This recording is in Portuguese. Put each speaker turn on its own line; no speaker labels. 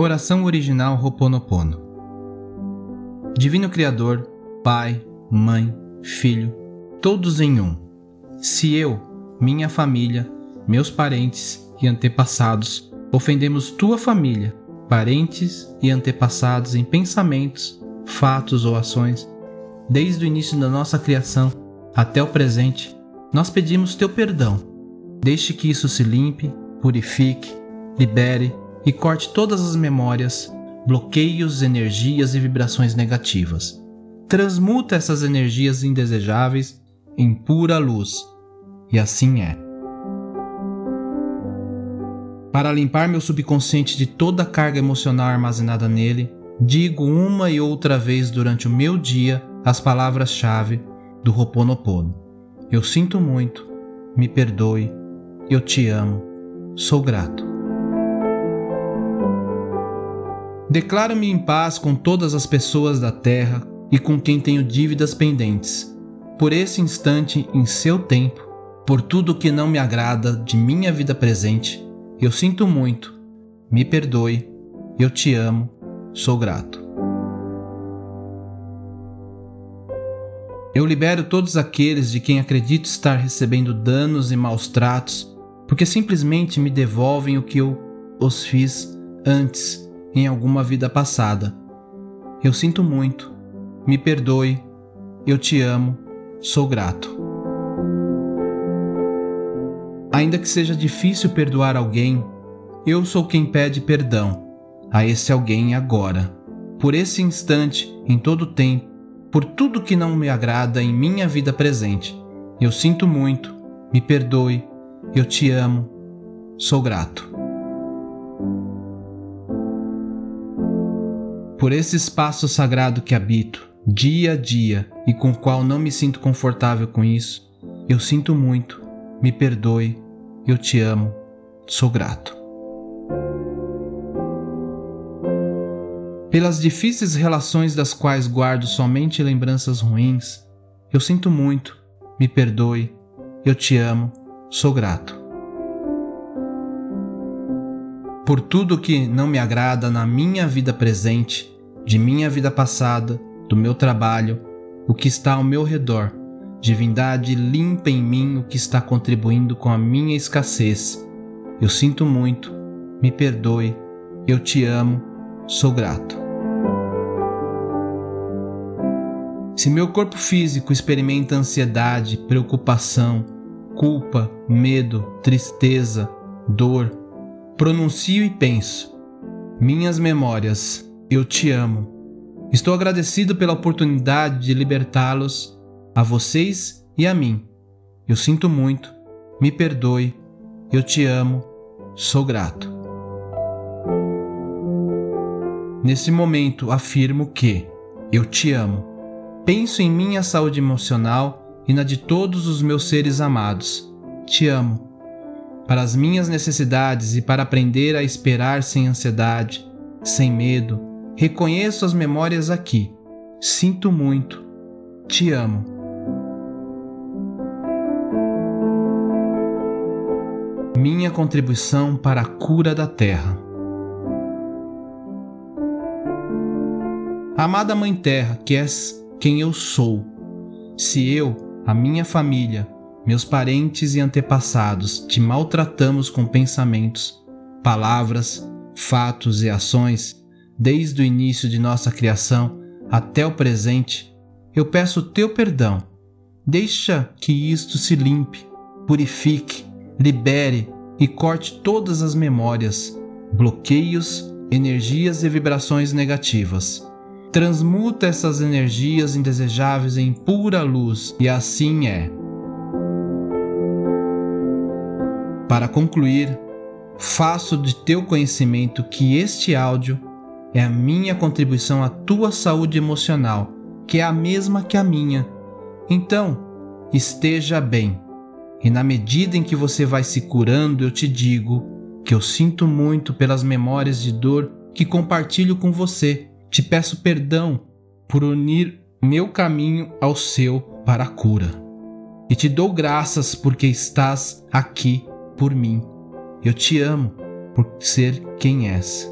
Oração original Ho'oponopono. Divino Criador, Pai, Mãe, Filho, todos em um. Se eu, minha família, meus parentes e antepassados ofendemos tua família, parentes e antepassados em pensamentos, fatos ou ações, desde o início da nossa criação até o presente, nós pedimos teu perdão. Deixe que isso se limpe, purifique, libere e corte todas as memórias, bloqueios, energias e vibrações negativas. Transmuta essas energias indesejáveis em pura luz. E assim é. Para limpar meu subconsciente de toda a carga emocional armazenada nele, digo uma e outra vez durante o meu dia as palavras-chave do Ho'oponopono. Eu sinto muito, me perdoe, eu te amo, sou grato. Declaro-me em paz com todas as pessoas da terra e com quem tenho dívidas pendentes. Por esse instante, em seu tempo, por tudo que não me agrada de minha vida presente, eu sinto muito. Me perdoe. Eu te amo. Sou grato. Eu libero todos aqueles de quem acredito estar recebendo danos e maus tratos, porque simplesmente me devolvem o que eu os fiz antes em alguma vida passada. Eu sinto muito, me perdoe, eu te amo, sou grato. Ainda que seja difícil perdoar alguém, eu sou quem pede perdão a esse alguém agora, por esse instante, em todo o tempo, por tudo que não me agrada em minha vida presente. Eu sinto muito, me perdoe, eu te amo, sou grato. Por esse espaço sagrado que habito, dia a dia, e com o qual não me sinto confortável com isso, eu sinto muito, me perdoe, eu te amo, sou grato. Pelas difíceis relações das quais guardo somente lembranças ruins, eu sinto muito, me perdoe, eu te amo, sou grato. Por tudo que não me agrada na minha vida presente, de minha vida passada, do meu trabalho, o que está ao meu redor. Divindade, limpa em mim o que está contribuindo com a minha escassez. Eu sinto muito, me perdoe, eu te amo, sou grato. Se meu corpo físico experimenta ansiedade, preocupação, culpa, medo, tristeza, dor, pronuncio e penso. Minhas memórias, eu te amo. Estou agradecido pela oportunidade de libertá-los, a vocês e a mim. Eu sinto muito, me perdoe, eu te amo, sou grato. Nesse momento afirmo que eu te amo. Penso em minha saúde emocional e na de todos os meus seres amados. Te amo para as minhas necessidades e para aprender a esperar sem ansiedade, sem medo. Reconheço as memórias aqui. Sinto muito. Te amo. Minha contribuição para a cura da Terra. Amada Mãe Terra, que és quem eu sou, se eu, a minha família, meus parentes e antepassados, te maltratamos com pensamentos, palavras, fatos e ações, desde o início de nossa criação até o presente, eu peço teu perdão. Deixa que isto se limpe, purifique, libere e corte todas as memórias, bloqueios, energias e vibrações negativas. Transmuta essas energias indesejáveis em pura luz, e assim é. Para concluir, faço de teu conhecimento que este áudio é a minha contribuição à tua saúde emocional, que é a mesma que a minha. Então, esteja bem. E na medida em que você vai se curando, eu te digo que eu sinto muito pelas memórias de dor que compartilho com você. Te peço perdão por unir meu caminho ao seu para a cura. E te dou graças porque estás aqui por mim. Eu te amo por ser quem és.